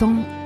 L'instant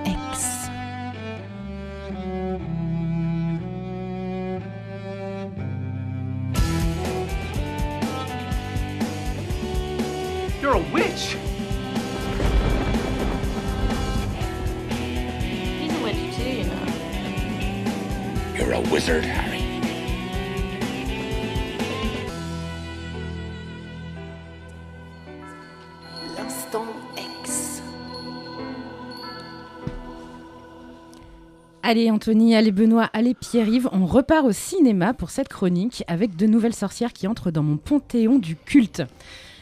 Allez Anthony, allez Benoît, allez Pierre-Yves, on repart au cinéma pour cette chronique avec de nouvelles sorcières qui entrent dans mon panthéon du culte.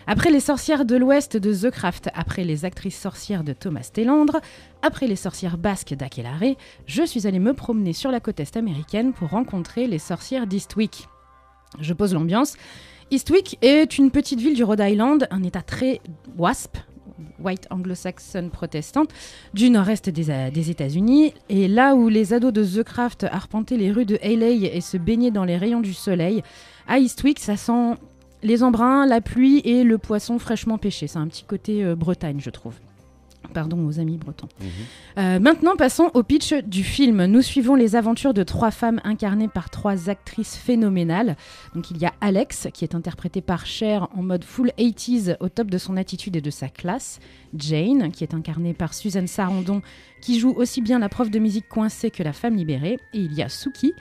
Après les sorcières de l'Ouest de The Craft, après les actrices sorcières de Thomas Tellandre, après les sorcières basques d'Akelarre, je suis allée me promener sur la côte est américaine pour rencontrer les sorcières d'Eastwick. Je pose l'ambiance. Eastwick est une petite ville du Rhode Island, un état très WASP, White Anglo-Saxon protestante, du nord-est des, États-Unis. Et là où les ados de The Craft arpentaient les rues de Haley et se baignaient dans les rayons du soleil, à Eastwick, ça sent les embruns, la pluie et le poisson fraîchement pêché. C'est un petit côté euh, Bretagne, je trouve. Pardon aux amis bretons. Euh, maintenant, passons au pitch du film. Nous suivons les aventures de trois femmes incarnées par trois actrices phénoménales. Donc, il y a Alex, qui est interprétée par Cher en mode full 80s, au top de son attitude et de sa classe. Jane, qui est incarnée par Suzanne Sarandon, qui joue aussi bien la prof de musique coincée que la femme libérée. Et il y a Suki,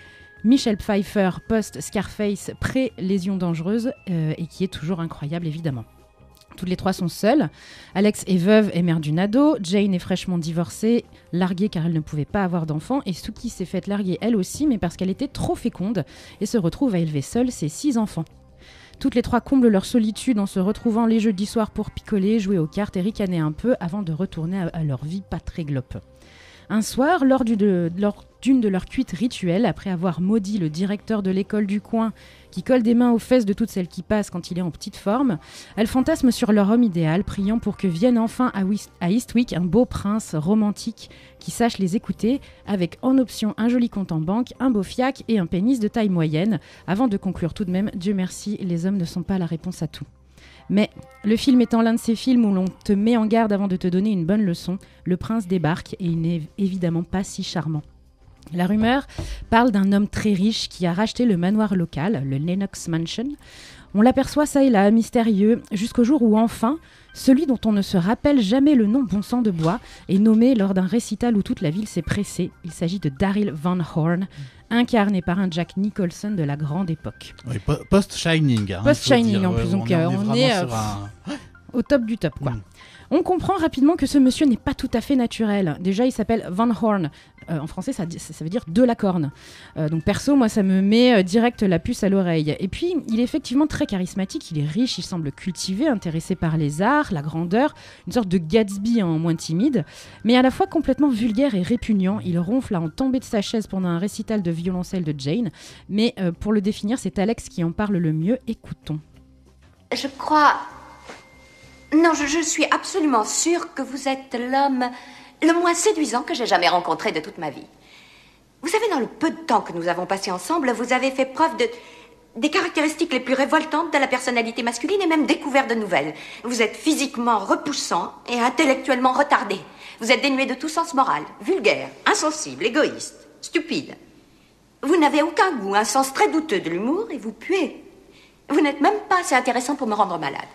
Michelle Pfeiffer, post-Scarface, pré-lésion dangereuse, euh, et qui est toujours incroyable, évidemment. Toutes les trois sont seules. Alex est veuve et mère d'une ado. Jane est fraîchement divorcée, larguée car elle ne pouvait pas avoir d'enfants. Et Suki s'est faite larguer elle aussi, mais parce qu'elle était trop féconde et se retrouve à élever seule ses six enfants. Toutes les trois comblent leur solitude en se retrouvant les jeudis soirs pour picoler, jouer aux cartes et ricaner un peu avant de retourner à, leur vie pas très glope. Un soir, lors d'une de leurs cuites rituelles, après avoir maudit le directeur de l'école du coin qui colle des mains aux fesses de toutes celles qui passent quand il est en petite forme, elles fantasment sur leur homme idéal, priant pour que vienne enfin à, Eastwick un beau prince romantique qui sache les écouter, avec en option un joli compte en banque, un beau fiac et un pénis de taille moyenne, avant de conclure tout de même, Dieu merci, les hommes ne sont pas la réponse à tout. Mais le film étant l'un de ces films où l'on te met en garde avant de te donner une bonne leçon, le prince débarque et il n'est évidemment pas si charmant. La rumeur parle d'un homme très riche qui a racheté le manoir local, le Lennox Mansion. On l'aperçoit ça et là, mystérieux, jusqu'au jour où enfin, celui dont on ne se rappelle jamais le nom bon sang de bois est nommé lors d'un récital où toute la ville s'est pressée. Il s'agit de Daryl Van Horn, incarné par un Jack Nicholson de la grande époque. Oui, po- Post-Shining. hein, Post-Shining, en plus, ouais, donc, on, euh, est on vraiment est, euh, un- au top du top, quoi. Mm. On comprend rapidement que ce monsieur n'est pas tout à fait naturel. Déjà, il s'appelle Van Horn. Euh, en français, ça, veut dire de la corne. Euh, donc, perso, moi, ça me met euh, direct la puce à l'oreille. Et puis, il est effectivement très charismatique. Il est riche, il semble cultivé, intéressé par les arts, la grandeur, une sorte de Gatsby en moins timide, mais à la fois complètement vulgaire et répugnant. Il ronfle à en tomber de sa chaise pendant un récital de violoncelle de Jane. Mais pour le définir, c'est Alex qui en parle le mieux. Écoutons. Je crois. Non, je, suis absolument sûre que vous êtes l'homme le moins séduisant que j'ai jamais rencontré de toute ma vie. Vous savez, dans le peu de temps que nous avons passé ensemble, vous avez fait preuve de. des caractéristiques les plus révoltantes de la personnalité masculine et même découvert de nouvelles. Vous êtes physiquement repoussant et intellectuellement retardé. Vous êtes dénué de tout sens moral, vulgaire, insensible, égoïste, stupide. Vous n'avez aucun goût, un sens très douteux de l'humour et vous puez. Vous n'êtes même pas assez intéressant pour me rendre malade.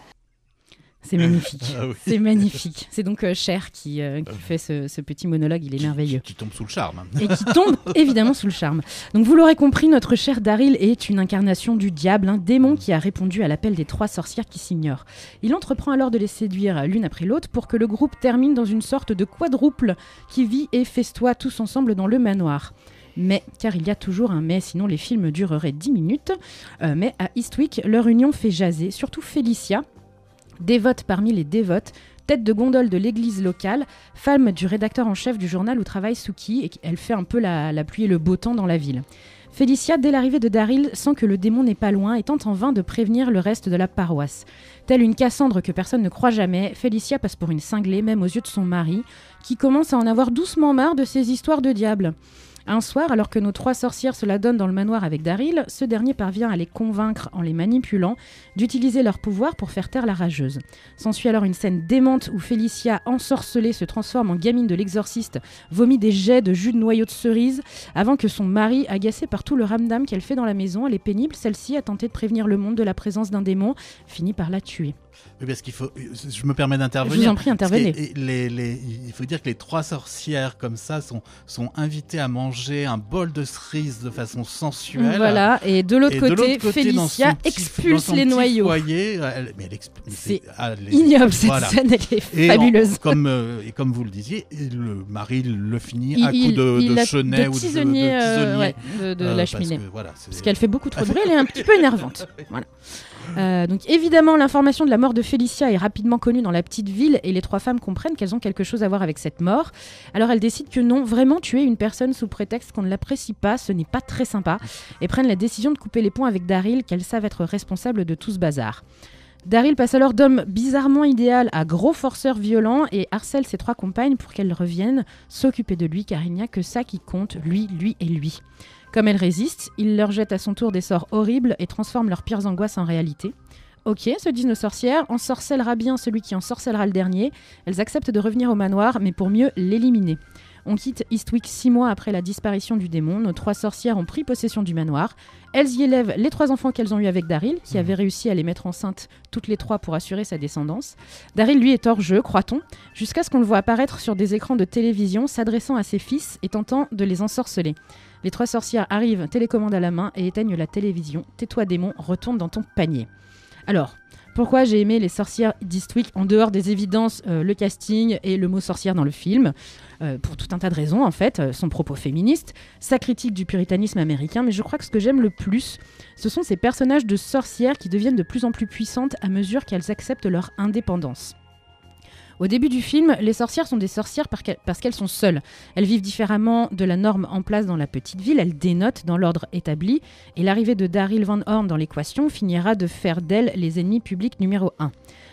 C'est magnifique. Ah oui. C'est magnifique. C'est donc euh, Cher qui, euh, qui fait ce, ce petit monologue, il est merveilleux. Qui tombe sous le charme. Et qui tombe évidemment sous le charme. Donc vous l'aurez compris, notre cher Daryl est une incarnation du diable, un démon qui a répondu à l'appel des trois sorcières qui s'ignorent. Il entreprend alors de les séduire l'une après l'autre pour que le groupe termine dans une sorte de quadruple qui vit et festoie tous ensemble dans le manoir. Mais, car il y a toujours un mais, sinon les films dureraient 10 minutes. Euh, mais à Eastwick, leur union fait jaser, surtout Félicia, dévote parmi les dévotes, tête de gondole de l'église locale, femme du rédacteur en chef du journal où travaille Suki, et elle fait un peu la, pluie et le beau temps dans la ville. Félicia, dès l'arrivée de Daryl, sent que le démon n'est pas loin et tente en vain de prévenir le reste de la paroisse. Telle une Cassandre que personne ne croit jamais, Félicia passe pour une cinglée, même aux yeux de son mari, qui commence à en avoir doucement marre de ces histoires de diable. Un soir, alors que nos trois sorcières se la donnent dans le manoir avec Daryl, ce dernier parvient à les convaincre, en les manipulant, d'utiliser leur pouvoir pour faire taire la rageuse. S'ensuit alors une scène démente où Félicia, ensorcelée, se transforme en gamine de l'exorciste, vomit des jets de jus de noyau de cerise, avant que son mari, agacé par tout le ramdam qu'elle fait dans la maison, elle est pénible, celle-ci a tenté de prévenir le monde de la présence d'un démon, finit par la tuer. Oui, parce qu'il faut. Je me permets d'intervenir. Je vous en prie, intervenez. Les- les- il faut dire que les trois sorcières comme ça sont, sont invitées à manger un bol de cerises de façon sensuelle. Voilà, et de l'autre côté, côté, Félicia petit- expulse les noyaux. foyer, elle- mais elle exp- mais C'est ah, Ignoble cette voilà. scène, elle est Et en- fabuleuse. comme, euh, et comme vous le disiez, le mari le finit Il- à coups de, il de chenet de ou de, tisonnier, de euh, ouais, de, de Euh, la cheminée. que, voilà, c'est- Parce qu'elle fait beaucoup trop de bruit, elle est un petit peu énervante. Voilà. Euh, donc évidemment, l'information de la mort de Félicia est rapidement connue dans la petite ville et les trois femmes comprennent qu'elles ont quelque chose à voir avec cette mort. Alors elles décident que non, vraiment tuer une personne sous prétexte qu'on ne l'apprécie pas, ce n'est pas très sympa, et prennent la décision de couper les ponts avec Daryl, qu'elles savent être responsable de tout ce bazar. Daryl passe alors d'homme bizarrement idéal à gros forceur violent et harcèle ses trois compagnes pour qu'elles reviennent s'occuper de lui car il n'y a que ça qui compte, lui, lui et lui. Comme elles résistent, il leur jette à son tour des sorts horribles et transforme leurs pires angoisses en réalité. Ok, se disent nos sorcières, ensorcellera bien celui qui ensorcellera le dernier. Elles acceptent de revenir au manoir, mais pour mieux l'éliminer. On quitte Eastwick six mois après la disparition du démon. Nos trois sorcières ont pris possession du manoir. Elles y élèvent les trois enfants qu'elles ont eus avec Daryl, qui avait réussi à les mettre enceintes toutes les trois pour assurer sa descendance. Daryl, lui, est hors jeu, croit-on, jusqu'à ce qu'on le voit apparaître sur des écrans de télévision, s'adressant à ses fils et tentant de les ensorceler. Les trois sorcières arrivent, télécommande à la main, et éteignent la télévision. Tais-toi, démon, retourne dans ton panier. Alors, pourquoi j'ai aimé les sorcières d'Eastwick en dehors des évidences, euh, le casting et le mot sorcière dans le film Euh, Pour tout un tas de raisons, en fait. Euh, son propos féministe, sa critique du puritanisme américain, mais je crois que ce que j'aime le plus, ce sont ces personnages de sorcières qui deviennent de plus en plus puissantes à mesure qu'elles acceptent leur indépendance. Au début du film, les sorcières sont des sorcières parce qu'elles sont seules. Elles vivent différemment de la norme en place dans la petite ville, elles dénotent dans l'ordre établi, et l'arrivée de Daryl Van Horn dans l'équation finira de faire d'elles les ennemis publics numéro 1.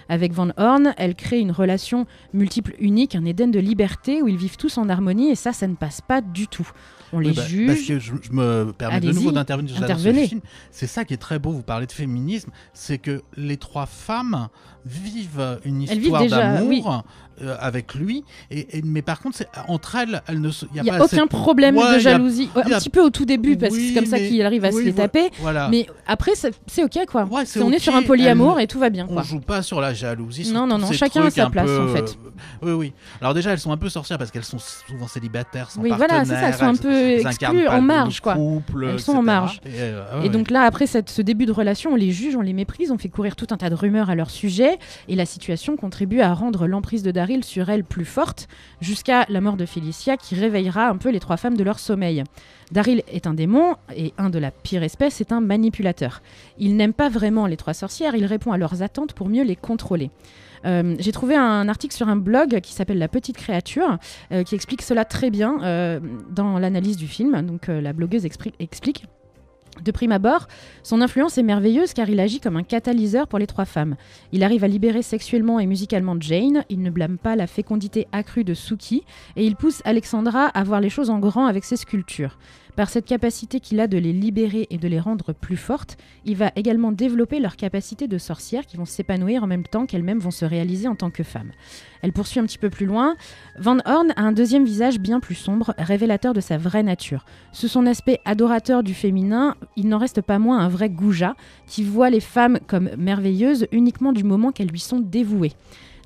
Avec Van Horn, elle crée une relation multiple unique, un Éden de liberté où ils vivent tous en harmonie, et ça, ça ne passe pas du tout. On les bah, juge. Parce que je, je me permets de nouveau d'intervenir film. C'est ça qui est très beau, vous parlez de féminisme, c'est que les trois femmes vivent une histoire d'amour oui. euh, avec lui, et, et- mais par contre, entre elles, elles ne. Il n'y a, pas aucun cette- problème Ouais, de a- jalousie. A- Un petit peu au tout début, parce que c'est comme ça qu'il arrive à se les taper. Voilà. Mais après, c'est ok, quoi. Ouais, on est sur un polyamour et tout va bien, On quoi. joue pas sur la jalousie. sur Non, non, non, chacun a sa place, peu, en fait. euh, Oui, oui. Alors déjà, elles sont un peu sorcières parce qu'elles sont souvent célibataires, sans Oui, voilà, c'est ça, elles sont un peu exclues, en marge, quoi. couple, Elles sont en marge. Et, euh, ah Et donc là, après cette- ce début de relation, on les juge, on les méprise, on fait courir tout un tas de rumeurs à leur sujet, et la situation contribue à rendre l'emprise de Daryl sur elle plus forte, jusqu'à la mort de Félicia, qui réveillera un peu les trois femmes de leur sommeil. Daryl est un démon, et un de la pire espèce est un manipulateur. Il n'aime pas vraiment les trois sorcières, il répond à leurs attentes pour mieux les contrôler. Euh, J'ai trouvé un article sur un blog qui s'appelle La Petite Créature, euh, qui explique cela très bien euh, dans l'analyse du film. Donc la blogueuse explique. De prime abord, son influence est merveilleuse car il agit comme un catalyseur pour les trois femmes. Il arrive à libérer sexuellement et musicalement Jane, il ne blâme pas la fécondité accrue de Suki, et il pousse Alexandra à voir les choses en grand avec ses sculptures. Par cette capacité qu'il a de les libérer et de les rendre plus fortes, il va également développer leur capacité de sorcières qui vont s'épanouir en même temps qu'elles-mêmes vont se réaliser en tant que femmes. Elle poursuit un petit peu plus loin. Van Horn a un deuxième visage bien plus sombre, révélateur de sa vraie nature. Sous son aspect adorateur du féminin, il n'en reste pas moins un vrai goujat qui voit les femmes comme merveilleuses uniquement du moment qu'elles lui sont dévouées.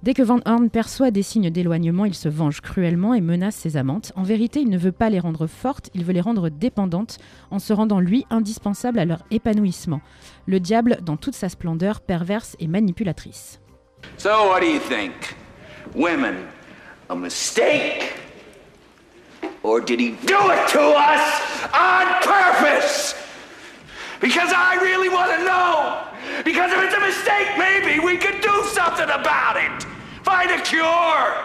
Dès que Van Horn perçoit des signes d'éloignement, il se venge cruellement et menace ses amantes. En vérité, il ne veut pas les rendre fortes, il veut les rendre dépendantes en se rendant lui indispensable à leur épanouissement. Le diable dans toute sa splendeur perverse et manipulatrice. So, what do you think? Women, a mistake? Or did he do it to us on purpose? Because I really want to know. Because if it's a mistake, maybe we could do something about it. Find a cure.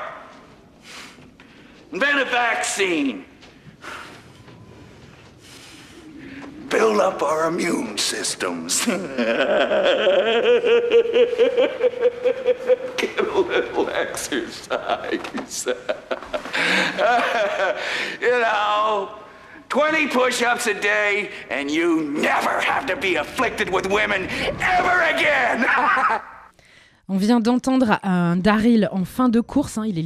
Invent a vaccine. Build up our immune systems. Get a little exercise. you know, 20 push ups a day, and you never have to be afflicted with women ever again. On vient d'entendre un Daryl en fin de course. hein. Il est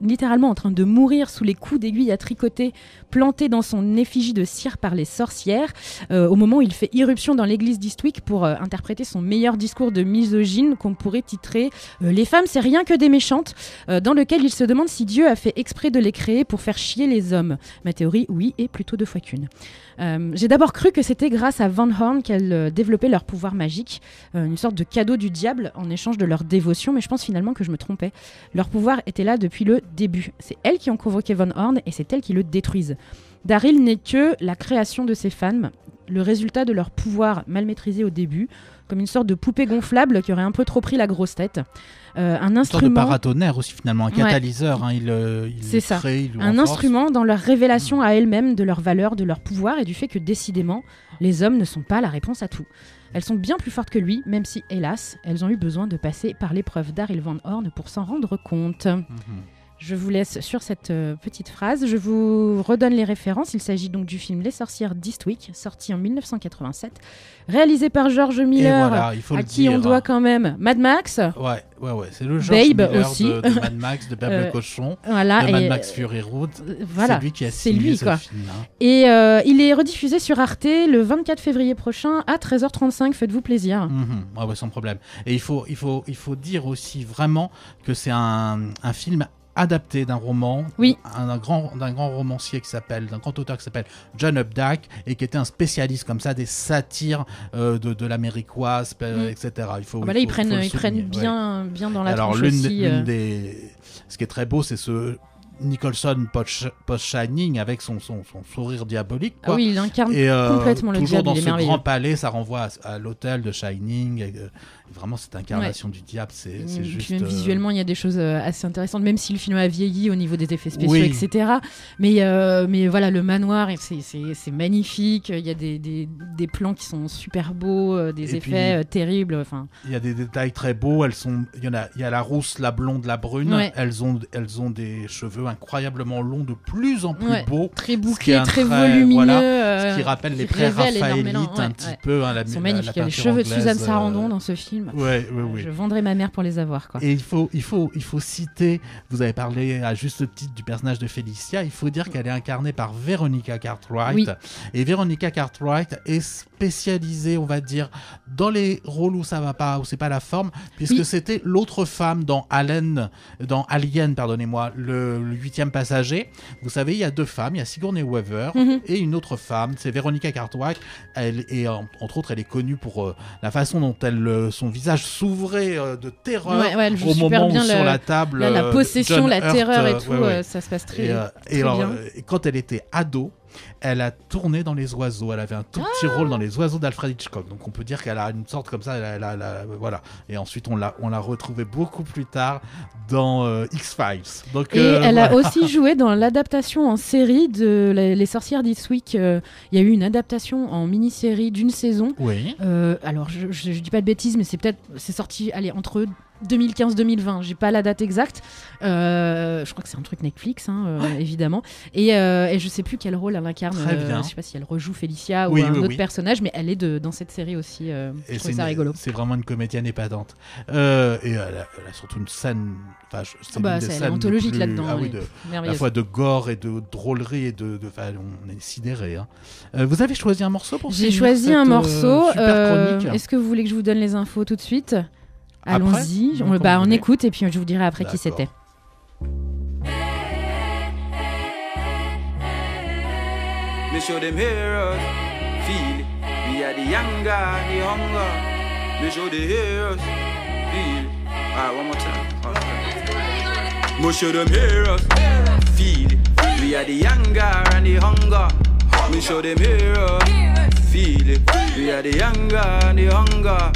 littéralement en train de mourir sous les coups d'aiguille à tricoter plantés dans son effigie de cire par les sorcières. euh, au moment où il fait irruption dans l'église d'Eastwick pour euh, interpréter son meilleur discours de misogyne qu'on pourrait titrer euh, Les femmes, c'est rien que des méchantes, dans lequel il se demande si Dieu a fait exprès de les créer pour faire chier les hommes. Ma théorie, oui, et plutôt deux fois qu'une. J'ai d'abord cru que c'était grâce à Van Horn qu'elles développaient leur pouvoir magique, une sorte de cadeau du diable en échange de leur dévotion, mais je pense finalement que je me trompais. Leur pouvoir était là depuis le début. C'est elles qui ont convoqué Van Horn et c'est elles qui le détruisent. Daryl n'est que la création de ces femmes, le résultat de leur pouvoir mal maîtrisé au début, comme une sorte de poupée gonflable qui aurait un peu trop pris la grosse tête. Euh, un Une sorte de instrument. paratonnerre aussi finalement, un Ouais. catalyseur. hein, il euh, il C'est ça. crée, il le un renforce. instrument dans leur révélation à elles-mêmes de leur valeur, de leur pouvoir et du fait que décidément, les hommes ne sont pas la réponse à tout. Elles sont bien plus fortes que lui, même si, hélas, elles ont eu besoin de passer par l'épreuve d'Aril Van Horn pour s'en rendre compte. Mhm. Je vous laisse sur cette euh, petite phrase. Je vous redonne les références. Il s'agit donc du film Les sorcières d'Eastwick, sorti en 1987, réalisé par George Miller, voilà, il faut à qui on doit quand même Mad Max. Ouais, ouais, ouais. C'est le George Babe Miller aussi. De, de Mad Max, de Babe Euh, le cochon, Voilà, de Mad et, Max Fury Road. euh, voilà, c'est lui qui a signé lui, ce quoi. film. hein. Et euh, il est rediffusé sur Arte le 24 février prochain à 13h35. Faites-vous plaisir. Mhm, ouais, ouais, sans problème. Et il faut, il faut, il faut dire aussi vraiment que c'est un, un film adapté d'un roman, Oui. grand, d'un grand romancier qui s'appelle, d'un grand auteur qui s'appelle John Updike et qui était un spécialiste comme ça des satires euh, de, de l'américoise, Mm. etc. Il faut, Ah bah il ils faut- prennent, ils ouais. bien, dans la Alors l'une euh. des, ce qui est très beau, c'est ce Nicholson post, Shining avec son, son, son sourire diabolique. Ah oui, il incarne Et euh, complètement le toujours diable, dans il est ce grand palais, ça renvoie à, à l'hôtel de Shining. et, euh, vraiment, cette incarnation du diable, c'est juste. Même euh, visuellement, il y a des choses euh, assez intéressantes, même si le film a vieilli au niveau des effets spéciaux, Oui. etc. Mais, euh, mais voilà, le manoir, c'est- magnifique. Il y a des, des, des plans qui sont super beaux, des Et effets puis- terribles. Enfin, Il y a des détails très beaux. Elles sont, il y en a, il y a la rousse, la blonde, la brune. Ouais. Elles ont, elles ont des cheveux incroyablement longs, de plus en plus Ouais. beaux. très Ce qui est bouclé, un très volumineux. voilà, euh, Ce qui rappelle les pré-raphaélites un petit ouais. peu. hein, la, Ils sont la- magnifiques. la les cheveux de Suzanne euh, Sarandon dans ce film. Ouais, ouais. Je vendrai ma mère pour les avoir. Quoi. Et il faut, il, faut, il faut citer, vous avez parlé à juste titre du personnage de Félicia, il faut dire qu'elle est incarnée par Veronica Cartwright. Oui. Et Veronica Cartwright est spécialisée, on va dire, dans les rôles où ça va pas, où c'est pas la forme, puisque Oui. c'était l'autre femme dans Alien, dans Alien, pardonnez-moi, le, le huitième passager. Vous savez, il y a deux femmes, il y a Sigourney Weaver Mhm. et une autre femme, c'est Veronica Cartwright. Elle est, en- entre autres, elle est connue pour euh, la façon dont elle, euh, son visage s'ouvrait euh, de terreur Ouais, ouais, elle au moment où sur le- la table. La possession, John la Hurt, terreur et tout, ouais, ça se passe très, Et, très et alors, bien. et quand elle était ado, elle a tourné dans Les Oiseaux. Elle avait un tout petit Ah rôle dans Les Oiseaux d'Alfred Hitchcock. Donc on peut dire qu'elle a une sorte comme ça. elle a- elle a- elle a- voilà. Et ensuite, on l'a, on l'a retrouvée beaucoup plus tard dans euh, X-Files. Donc, Et euh, elle a aussi joué dans l'adaptation en série de Les, Les Sorcières d'Eastwick. Euh, Il y a eu une adaptation en mini-série d'une saison. Oui. Alors, je, je, je dis pas de bêtises, mais c'est peut-être c'est sorti allez, entre 2015-2020. J'ai pas la date exacte. Euh, je crois que c'est un truc Netflix, hein, euh, évidemment. Et, euh, et je sais plus quel rôle elle incarne. Très euh, je sais pas si elle rejoue Félicia Oui, ou un oui, autre oui. personnage, mais elle est de, dans cette série aussi. je trouve c'est ça une- rigolo. C'est vraiment une comédienne épatante. Et elle a, elle a surtout une scène. Enfin, c'est Ah bah, anthologique là-dedans, Ah à la fois de gore et de drôlerie et de. de- on est sidéré. hein. Vous avez choisi un morceau pour J'ai choisi un morceau. super chronique Est-ce que vous voulez que je vous donne les infos tout de suite? Allons-y. On, bah, on écoute et puis je vous dirai après qui c'était. Me show them heroes, feel it. We are the younger and the hunger. Me show the heroes, feel it. Alright, one more time. One more time. Me show them heroes, feel it. We are the younger and the hunger. Me show them heroes, feel it. We are the younger and the hunger.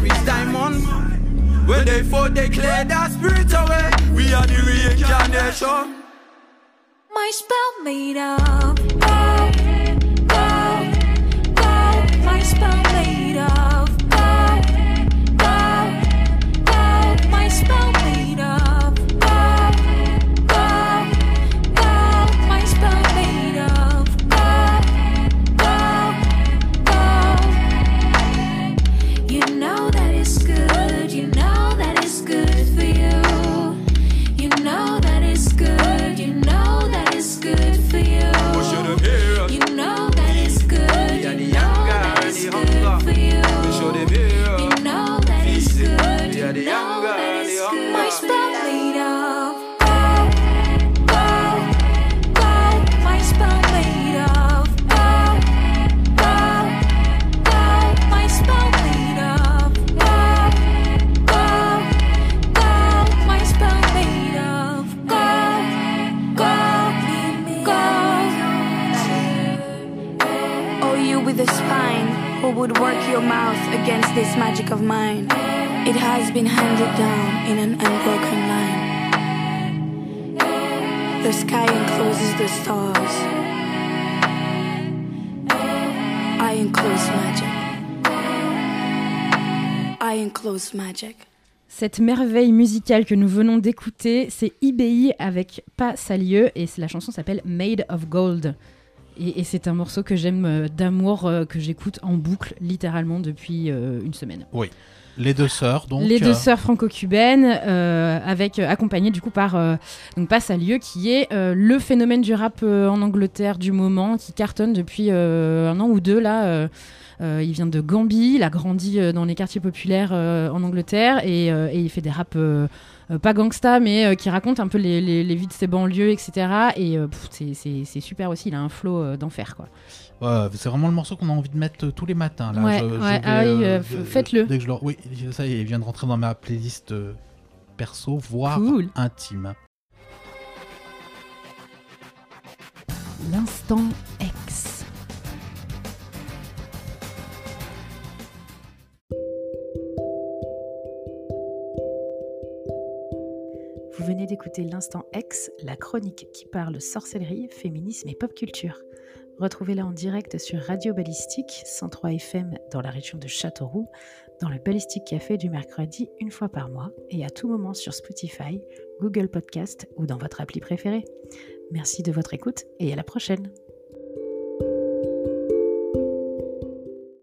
Carries diamond. When they fought, they cleared our spirit away. We are the reincarnation. My spell made up. gold, gold, gold. My spell made of you with a spine who would work your mouth against this magic of mine. It has been handed down in an unbroken line. The sky encloses the stars. I enclose magic. I enclose magic. Cette merveille musicale que nous venons d'écouter, c'est IBI avec Pas Salieu et la chanson s'appelle Made of Gold. Et, et c'est un morceau que j'aime euh, d'amour, euh, que j'écoute en boucle littéralement depuis euh, une semaine. Les deux sœurs, donc. Les deux sœurs franco-cubaines, euh, avec accompagnées du coup par euh, donc Salieu, qui est euh, le phénomène du rap en Angleterre du moment, qui cartonne depuis un an ou deux là. Euh, il vient de Gambie, il a grandi euh, dans les quartiers populaires euh, en Angleterre et, et il fait des raps pas gangsta mais euh, qui racontent un peu les, les- les vies de ses banlieues, etc. Et euh, c'est- super aussi, il a un flow euh, d'enfer quoi. ouais, c'est vraiment le morceau qu'on a envie de mettre tous les matins. Là. Ouais, ouais, ah oui, faites-le. Dès que je le- Oui, ça y est, il vient de rentrer dans ma playlist perso, voire Cool. intime. L'instant X. L'Instant X, la chronique qui parle sorcellerie, féminisme et pop culture. Retrouvez-la en direct sur Radio Ballistique, 103 FM dans la région de Châteauroux, dans le Ballistique Café du mercredi une fois par mois et à tout moment sur Spotify, Google Podcast ou dans votre appli préférée. Merci de votre écoute et à la prochaine.